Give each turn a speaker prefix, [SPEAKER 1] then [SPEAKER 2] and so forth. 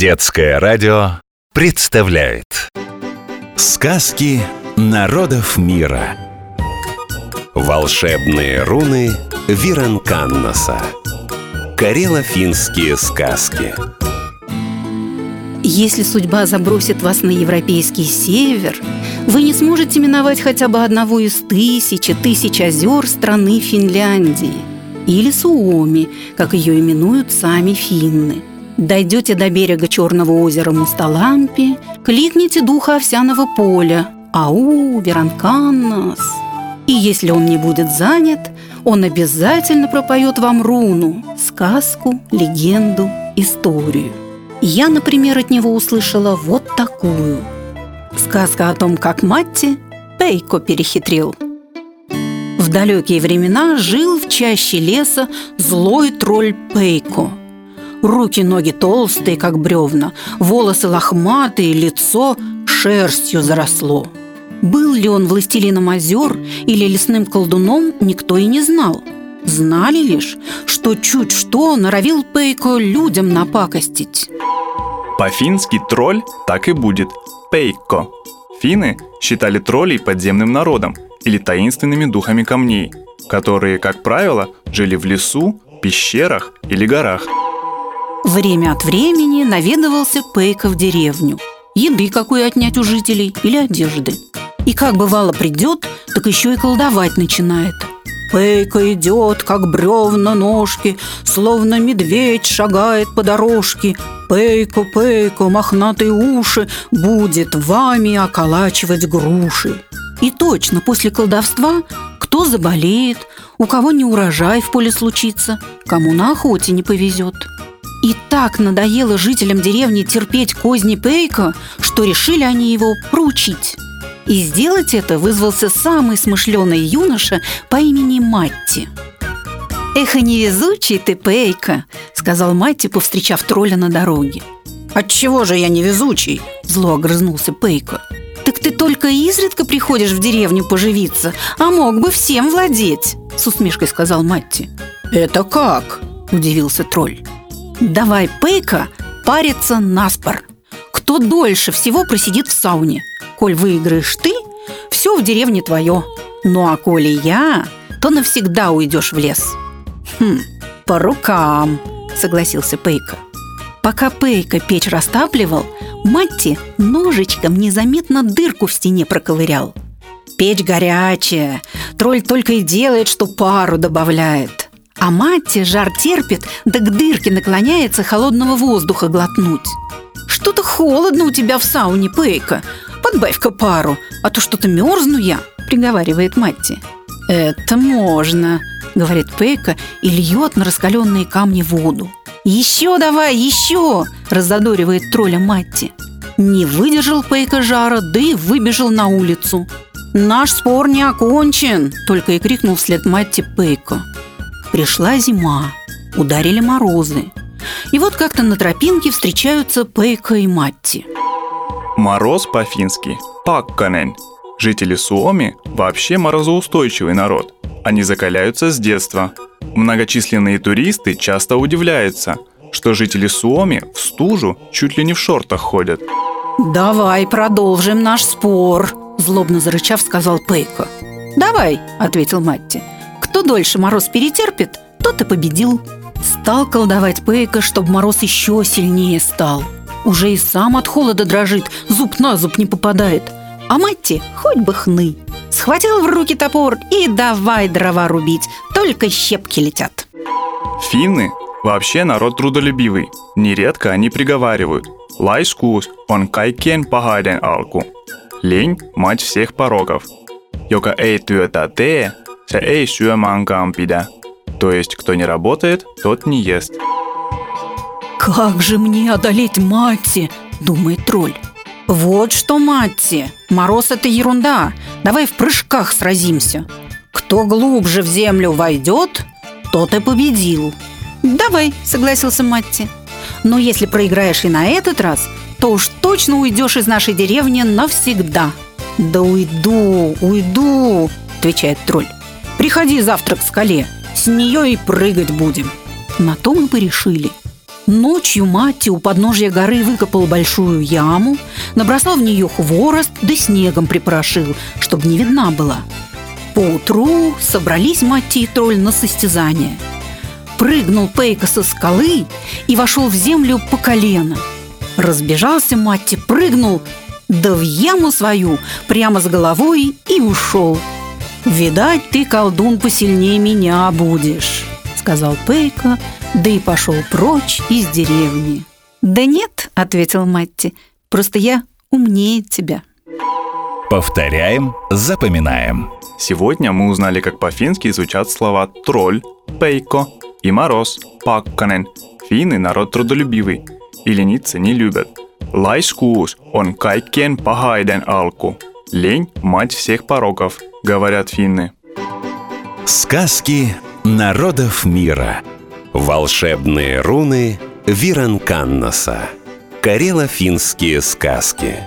[SPEAKER 1] Детское радио представляет Сказки народов мира. Волшебные руны Виранканнаса. Карело-финские сказки.
[SPEAKER 2] Если судьба забросит вас на европейский север, вы не сможете миновать хотя бы одного из тысячи тысяч озер страны Финляндии или Суоми, как ее именуют сами финны. Дойдете до берега Черного озера Мусталампи, кликните духа овсяного поля «Ау, Веранканнас!» И если он не будет занят, он обязательно пропоет вам руну, сказку, легенду, историю. Я, например, от него услышала вот такую. Сказка о том, как Матти Пейко перехитрил – в далекие времена жил в чаще леса злой тролль Пейко. Руки-ноги толстые, как бревна, волосы лохматые, лицо шерстью заросло. Был ли он властелином озер или лесным колдуном, никто и не знал. Знали лишь, что чуть что норовил Пейко людям напакостить.
[SPEAKER 3] По-фински тролль так и будет – Пейко. Финны считали троллей подземным народом – или таинственными духами камней, которые, как правило, жили в лесу, пещерах или горах.
[SPEAKER 2] Время от времени наведывался Пейка в деревню. Еды какой отнять у жителей или одежды. И как бывало придет, так еще и колдовать начинает. Пейка идет, как бревна ножки, Словно медведь шагает по дорожке. Пейко, пейко, мохнатые уши Будет вами околачивать груши. И точно, после колдовства кто заболеет, у кого не урожай в поле случится, кому на охоте не повезет. И так надоело жителям деревни терпеть козни Пейка, что решили они его проучить. И сделать это вызвался самый смышленый юноша по имени Матти. «Эх, и невезучий ты, Пейка!» — сказал Матти, повстречав тролля на дороге.
[SPEAKER 4] «Отчего же я невезучий?»
[SPEAKER 2] — зло огрызнулся Пейка. «Так ты только изредка приходишь в деревню поживиться, а мог бы всем владеть», — с усмешкой сказал Матти.
[SPEAKER 4] «Это как?»
[SPEAKER 2] — удивился тролль. «Давай, Пейка, париться наспор. Кто дольше всего просидит в сауне? Коль выиграешь ты, все в деревне твое. Ну а коли я, то навсегда уйдешь в лес». «Хм, по рукам», — согласился Пейка. Пока Пейка печь растапливал, Матти ножичком незаметно дырку в стене проковырял. Печь горячая, тролль только и делает, что пару добавляет. А Матти жар терпит, да к дырке наклоняется холодного воздуха глотнуть. «Что-то холодно у тебя в сауне, Пейка. Подбавь-ка пару, а то что-то мерзну я», — приговаривает Матти. «Это можно», — говорит Пейка и льет на раскаленные камни воду. «Еще давай, еще!» – разодоривает тролля Матти. Не выдержал Пейка жара, да и выбежал на улицу. «Наш спор не окончен!» – только и крикнул вслед Матти Пейка. Пришла зима, ударили морозы. И вот как-то на тропинке встречаются Пейка и Матти.
[SPEAKER 3] Мороз по-фински – пакканен. Жители Суоми вообще морозоустойчивый народ. Они закаляются с детства – Многочисленные туристы часто удивляются, что жители Суоми в стужу чуть ли не в шортах ходят.
[SPEAKER 2] «Давай продолжим наш спор», – злобно зарычав, сказал Пейко. «Давай», – ответил Матти. «Кто дольше мороз перетерпит, тот и победил». Стал колдовать Пейко, чтобы мороз еще сильнее стал. Уже и сам от холода дрожит, зуб на зуб не попадает. А Матти хоть бы хны. Схватил в руки топор и давай дрова рубить, только щепки летят.
[SPEAKER 3] Финны вообще народ трудолюбивый. Нередко они приговаривают «Лайскус он кайкен пахайден алку». Лень – мать всех пороков. Joka ei työtä ei syömaankaan pidä. То есть, кто не работает, тот не ест.
[SPEAKER 2] «Как же мне одолеть Матти?» – думает тролль. «Вот что, Матти, мороз – это ерунда. Давай в прыжках сразимся. Кто глубже в землю войдет, тот и победил». «Давай», – согласился Матти. «Но если проиграешь и на этот раз, то уж точно уйдешь из нашей деревни навсегда». «Да уйду, уйду», – отвечает тролль. «Приходи завтра к скале, с нее и прыгать будем». На то мы порешили. Ночью Матти у подножья горы выкопал большую яму, набросал в нее хворост, да снегом припорошил, чтобы не видна была. Поутру собрались Матти и тролль на состязание. Прыгнул Пейка со скалы и вошел в землю по колено. Разбежался Матти, прыгнул, да в яму свою прямо с головой и ушел. «Видать, ты, колдун, посильнее меня будешь», — сказал Пейка, да и пошел прочь из деревни. «Да нет», — ответил Матти, — «просто я умнее тебя».
[SPEAKER 1] Повторяем, запоминаем.
[SPEAKER 3] Сегодня мы узнали, как по-фински звучат слова «тролль», «пейко» и «мороз», «пакканен». Финны – народ трудолюбивый, и лениться не любят. Laiskuus on kaikkien pahaiden alku. Лень – мать всех пороков, говорят финны.
[SPEAKER 1] Сказки народов мира. Волшебные руны Виранканнаса. Карело-финские сказки.